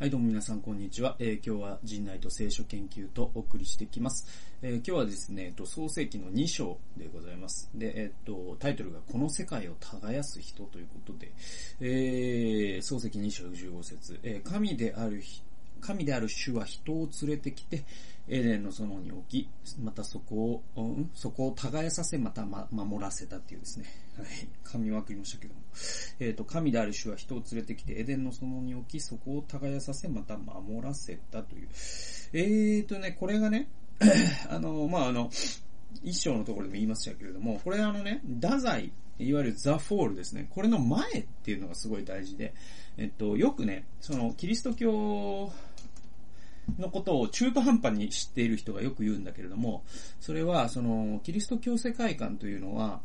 はい、どうも皆さん、こんにちは。えー今日は人内と聖書研究とお送りしてきます。えー今日はですね、えっと創世記の2章でございます。で、えっと、タイトルが、この世界を耕す人ということで、えー創世記2章15節、え神である神である主は人を連れてきて、エデンの園に置き、またそこを、うん？そこを耕させ、また、ま、守らせたっていうですね。はい。神は送りましたけども。えっ、と、神である主は人を連れてきて、エデンの園に置き、そこを耕させ、また守らせたという。えーとね、これがね、あの、まあ、あの、一章のところでも言いましたけれども、これあのね、太宰、いわゆるザ・フォールですね。これの前っていうのがすごい大事で、えっと、よくね、その、キリスト教のことを中途半端に知っている人がよく言うんだけれども、それは、その、キリスト教世界観というのは、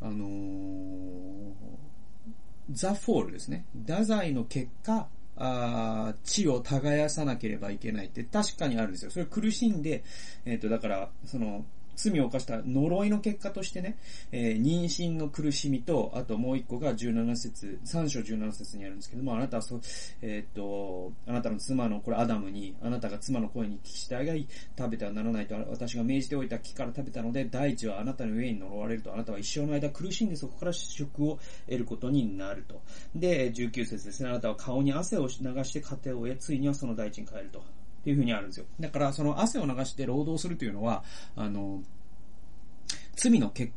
あのーザ・フォールですね。太宰の結果、あ地を耕さなければいけないって確かにあるんですよ。それ苦しんで、えっ、と、だから、その、罪を犯した呪いの結果としてね、えー妊娠の苦しみと、あともう一個が17節、3章17節にあるんですけども、あなたはそ、えーっと、あなたの妻の、これアダムに、あなたが妻の声に聞き従い、食べてはならないと私が命じておいた木から食べたので、大地はあなたの上に呪われると、あなたは一生の間苦しんでそこから食を得ることになると。で、19節ですね、あなたは顔に汗を流して家庭を得、ついにはその大地に帰ると。っていうふうにあるんですよ。だから、その汗を流して労働するというのは、あの、罪の結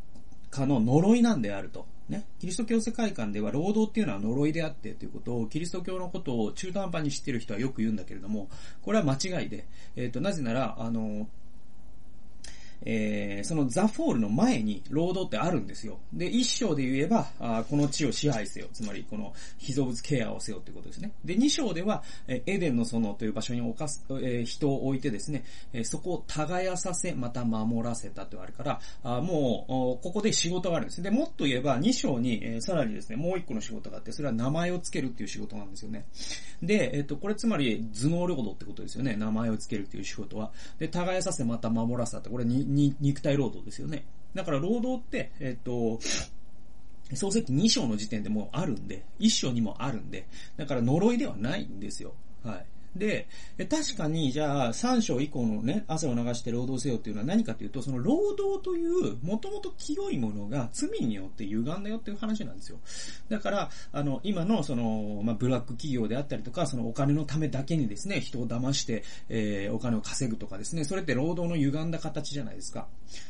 果の呪いなんであると。ね。キリスト教世界観では労働っていうのは呪いであってということを、キリスト教のことを中途半端に知ってる人はよく言うんだけれども、これは間違いで、えっ、と、なぜなら、あの、えーそのザ・フォールの前に労働ってあるんですよ。で、一章で言えば、あこの地を支配せよ。つまり、この被造物ケアをせよってことですね。で、二章では、えエデンの園という場所に置かす、えー人を置いてですね、えそこを耕させ、また守らせたとあるから、あもう、ここで仕事があるんです。で、もっと言えば、二章に、えーさらにですね、もう一個の仕事があって、それは名前をつけるっていう仕事なんですよね。で、えっ、と、これつまり頭脳領土ってことですよね。名前をつけるっていう仕事は。で、耕させまた守らせたって、これに、に、肉体労働ですよね。だから労働って、えっ、と、創世記2章の時点でもうあるんで、1章にもあるんで、だから呪いではないんですよ。はい。で、確かに、じゃあ、3章以降のね、汗を流して労働せよっていうのは何かというと、その労働という、もともと清いものが罪によって歪んだよっていう話なんですよ。だから、あの、今の、その、まあ、ブラック企業であったりとか、そのお金のためだけにですね、人を騙して、えー、お金を稼ぐとかですね、それって労働の歪んだ形じゃないですか。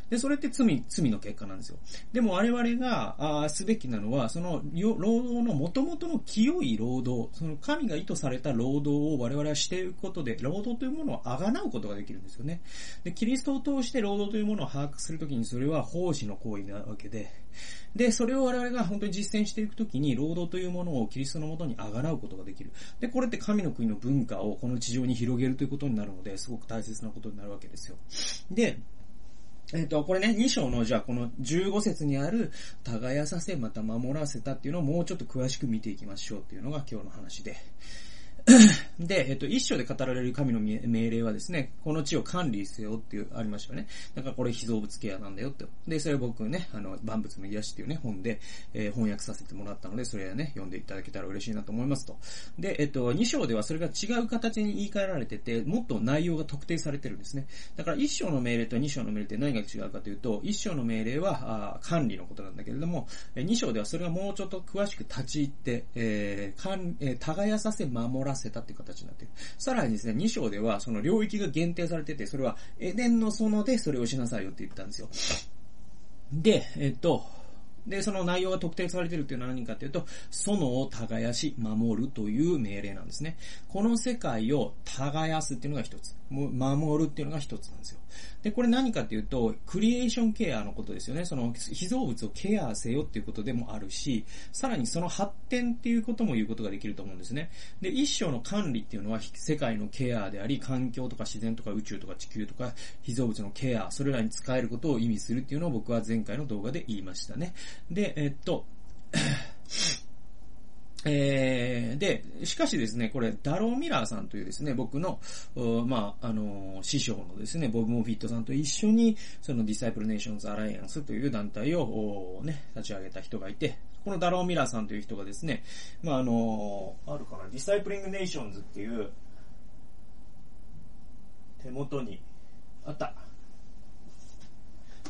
で、それって罪、罪の結果なんですよ。でも我々が、あすべきなのは、その、労働の元々の清い労働、その神が意図された労働を我々はしていくことで、労働というものをあがなうことができるんですよね。で、キリストを通して労働というものを把握するときに、それは奉仕の行為なわけで、で、それを我々が本当に実践していくときに、労働というものをキリストのもとにあがなうことができる。で、これって神の国の文化をこの地上に広げるということになるので、すごく大切なことになるわけですよ。で、えっ、と、これね、2章の、じゃあ、この15節にある、耕させ、また守らせたっていうのをもうちょっと詳しく見ていきましょうっていうのが今日の話で。で、えっと、一章で語られる神の命令はですね、この地を管理せよっていう、ありましたよね。だからこれ被造物ケアなんだよって。で、それを僕ね、あの、万物の癒しっていうね、本で、えー翻訳させてもらったので、それはね、読んでいただけたら嬉しいなと思いますと。で、えっと、2章ではそれが違う形に言い換えられてて、もっと内容が特定されてるんですね。だから1章の命令と2章の命令って何が違うかというと、1章の命令は、あ管理のことなんだけれども、え2章ではそれがもうちょっと詳しく立ち入って、えー、かんえー耕させ、守らせせたっていう形になっている。さらにですね、2章ではその領域が限定されてて、それはエデンの園でそれをしなさいよって言ったんですよ。で、えっと、で、その内容が特定されているというのは何かというと、園を耕し、守るという命令なんですね。この世界を耕すっていうのが一つ。守るっていうのが一つなんですよ。で、これ何かっていうと、クリエーションケアのことですよね。その、被造物をケアせよっていうことでもあるし、さらにその発展っていうことも言うことができると思うんですね。で、一章の管理っていうのは、世界のケアであり、環境とか自然とか宇宙とか地球とか、被造物のケア、それらに仕えることを意味するっていうのを僕は前回の動画で言いましたね。で、えっと、えー、で、しかしですね、これ、ダロー・ミラーさんというですね、僕の、まあ、あの、師匠のですね、ボブ・モフィットさんと一緒に、その Disciple Nations Alliance という団体を、ね、立ち上げた人がいて、このダロー・ミラーさんという人がですね、まあ、あの、あるかな、 Discipling Nations っていう、手元に、あった。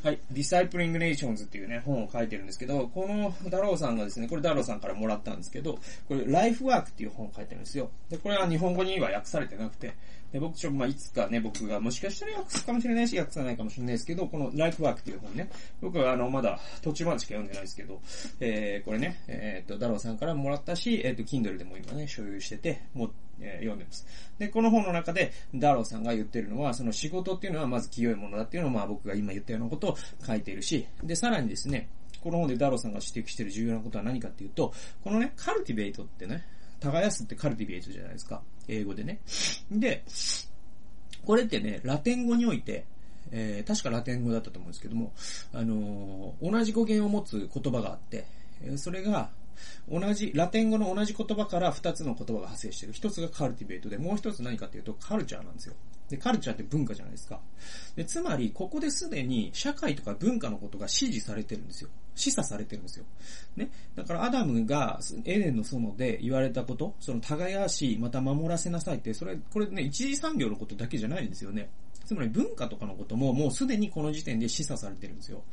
はい。Discipling Nations っていうね、本を書いてるんですけど、このダローさんがですね、これダローさんからもらったんですけど、これライフワークっていう本を書いてるんですよ。で、これは日本語には訳されてなくて、で、僕ちょ、まあ、いつかね、僕がもしかしたら訳すかもしれないし、訳さないかもしれないですけど、この Life Work っていう本ね、僕はあの、まだ途中までしか読んでないですけど、えー、これね、えー、っと、ダローさんからもらったし、えー、っと、Kindle でも今ね、所有してて、も、え、読んでます。で、この本の中で、ダローさんが言ってるのは、その仕事っていうのはまず清いものだっていうのを、まあ僕が今言ったようなことを書いているし、で、さらにですね、この本でダローさんが指摘している重要なことは何かっていうと、このね、カルティベイトってね、耕すってカルティベイトじゃないですか。英語でね。で、これってね、ラテン語において、えー、確かラテン語だったと思うんですけども、あのー、同じ語源を持つ言葉があって、それが、同じ、ラテン語の同じ言葉から二つの言葉が派生してる。一つがカルティベートで、もう一つ何かっていうとカルチャーなんですよ。で、カルチャーって文化じゃないですか。で、つまり、ここですでに社会とか文化のことが指示されてるんですよ。示唆されてるんですよ。ね。だからアダムがエデンの園で言われたこと、その耕し、また守らせなさいって、それ、これね、一次産業のことだけじゃないんですよね。つまり文化とかのことももうすでにこの時点で示唆されてるんですよ。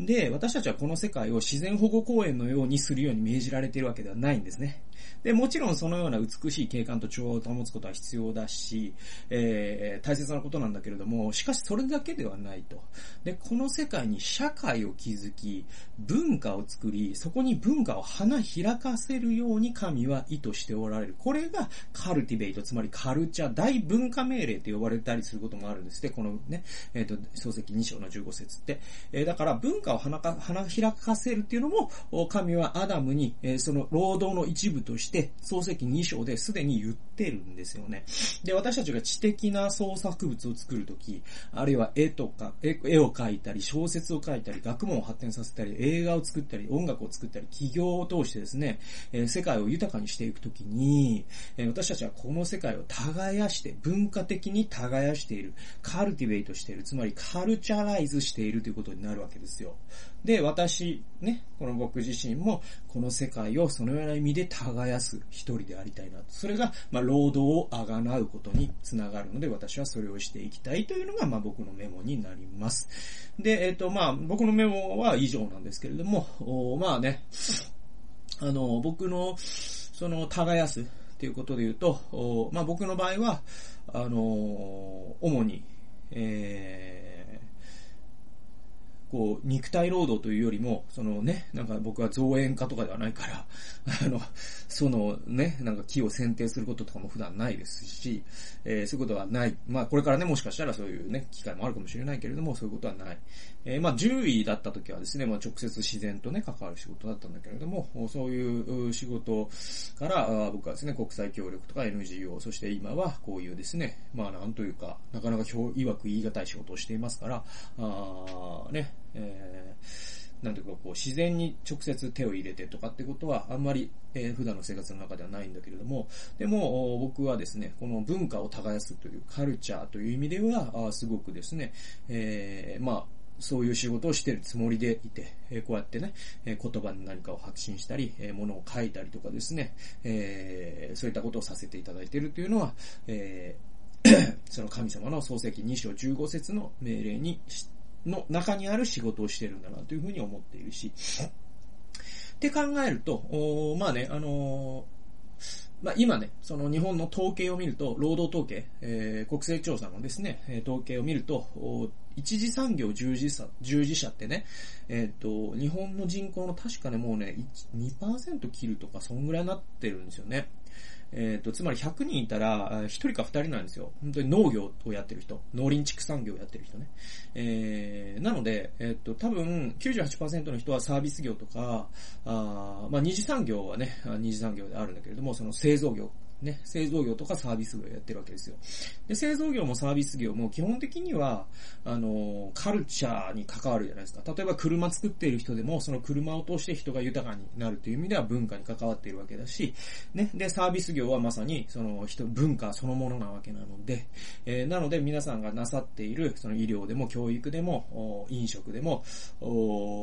で、私たちはこの世界を自然保護公園のようにするように命じられてるわけではないんですね。で、もちろんそのような美しい景観と調和を保つことは必要だし、えー、大切なことなんだけれども、しかしそれだけではないと。で、この世界に社会を築き、文化を作り、そこに文化を花開かせるように神は意図しておられる。これがカルティベイト、つまりカルチャー、大文化命令と呼ばれたりすることもあるんですね。このね、えっ、ー、と、漱石2章の15節って。えー、だから文化を花か花開かせるっていうのも、神はアダムに、えー、その労働の一部として、して、創世記2章ですでに言ってるんですよね。で、私たちが知的な創作物を作るとき、あるいは絵とか、絵を描いたり、小説を書いたり、学問を発展させたり、映画を作ったり、音楽を作ったり、企業を通してですね、え、世界を豊かにしていくときに、え、私たちはこの世界を耕して、文化的に耕している、カルティベイトしている、つまりカルチャライズしているということになるわけですよ。で、私、ね、この僕自身も、この世界をそのような意味で耕す一人でありたいなと。それが、まあ、労働をあがなうことにつながるので、私はそれをしていきたいというのが、まあ、僕のメモになります。で、えっ、ー、と、まあ、僕のメモは以上なんですけれども、まあね、あの、僕の、その、耕すっていうことで言うと、まあ、僕の場合は、あの、主に、えーこう、肉体労働というよりも、そのね、なんか僕は造園家とかではないから、あの、そのね、なんか木を剪定することとかも普段ないですし、えー、そういうことはない。まあこれからね、もしかしたらそういうね、機会もあるかもしれないけれども、そういうことはない。えー、まあ獣医だった時はですね、まあ直接自然とね、関わる仕事だったんだけれども、そういう仕事から僕はですね、国際協力とか NGO、そして今はこういうですね、まあなんというか、なかなかいわく言い難い仕事をしていますから、あーね、えー、なんていうかこう自然に直接手を入れてとかってことはあんまり、えー、普段の生活の中ではないんだけれども、でも僕はですね、この文化を耕すというカルチャーという意味では、あすごくですね、えー、まあ、そういう仕事をしているつもりでいて、こうやってね、言葉に何かを発信したり、え物を書いたりとかですね、えそういったことをさせていただいているというのは、え その神様の創世記2章15節の命令にの中にある仕事をしてるんだなというふうに思っているし、って考えると、おまあね、あのーまあ、今ね、その日本の統計を見ると、労働統計、えー、国勢調査のですね、統計を見ると、一次産業従事者従事者ってね、えっ、ー、と、日本の人口の確かね、もうね、2%切るとか、そんぐらいになってるんですよね。えっ、ー、と、つまり100人いたら、1人か2人なんですよ。本当に農業をやってる人。農林畜産業をやってる人ね。えー、なので、えっ、ー、と、多分98%の人はサービス業とか、あまあ、二次産業はね、二次産業であるんだけれども、その製造業ね、製造業とかサービス業やってるわけですよ。で、製造業もサービス業も基本的には、あの、カルチャーに関わるじゃないですか。例えば車作っている人でも、その車を通して人が豊かになるという意味では文化に関わっているわけだし、ね、で、サービス業はまさに、その人、文化そのものなわけなので、えー、なので皆さんがなさっている、その医療でも教育でも、飲食でも、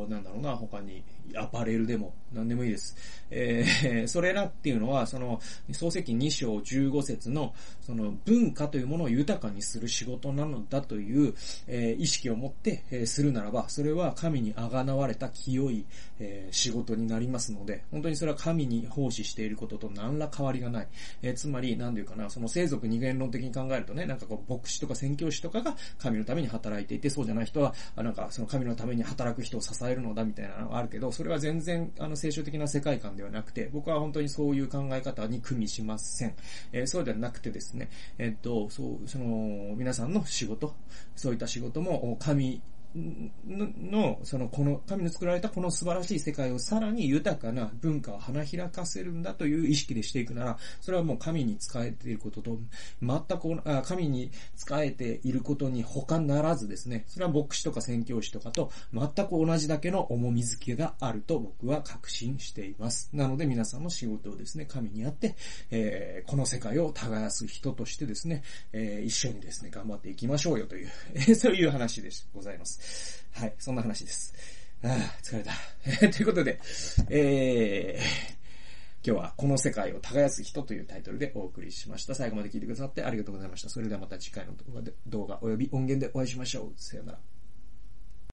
なんだろうな、他に、アパレルでも、何でもいいです。えー、それらっていうのは、その、漱石2 2章15節の、その文化というものを豊かにする仕事なのだという、えー、意識を持って、えー、するならば、それは神にあがなわれた清い、えー、仕事になりますので、本当にそれは神に奉仕していることと何ら変わりがない。えー、つまり、なんていうかな、その生族二元論的に考えるとね、なんかこう、牧師とか宣教師とかが神のために働いていて、そうじゃない人は、なんかその神のために働く人を支えるのだみたいなのがあるけど、それは全然、あの、聖書的な世界観ではなくて、僕は本当にそういう考え方に組みしますせん。えー、そうではなくてですね、えっと、そう、その、皆さんの仕事、そういった仕事も紙の、その、この、神の作られたこの素晴らしい世界をさらに豊かな文化を花開かせるんだという意識でしていくなら、それはもう神に仕えていることと、全く、神に仕えていることに他ならずですね、それは牧師とか宣教師とかと全く同じだけの重み付けがあると僕は確信しています。なので皆さんの仕事をですね、神にあって、えー、この世界を耕す人としてですね、えー、一緒にですね、頑張っていきましょうよという、そういう話でございます。はい、そんな話です。ああ、疲れた。ということで、えー、今日はこの世界を耕す人というタイトルでお送りしました。最後まで聞いてくださってありがとうございました。それではまた次回の動画で動画及び音源でお会いしましょう。さよなら。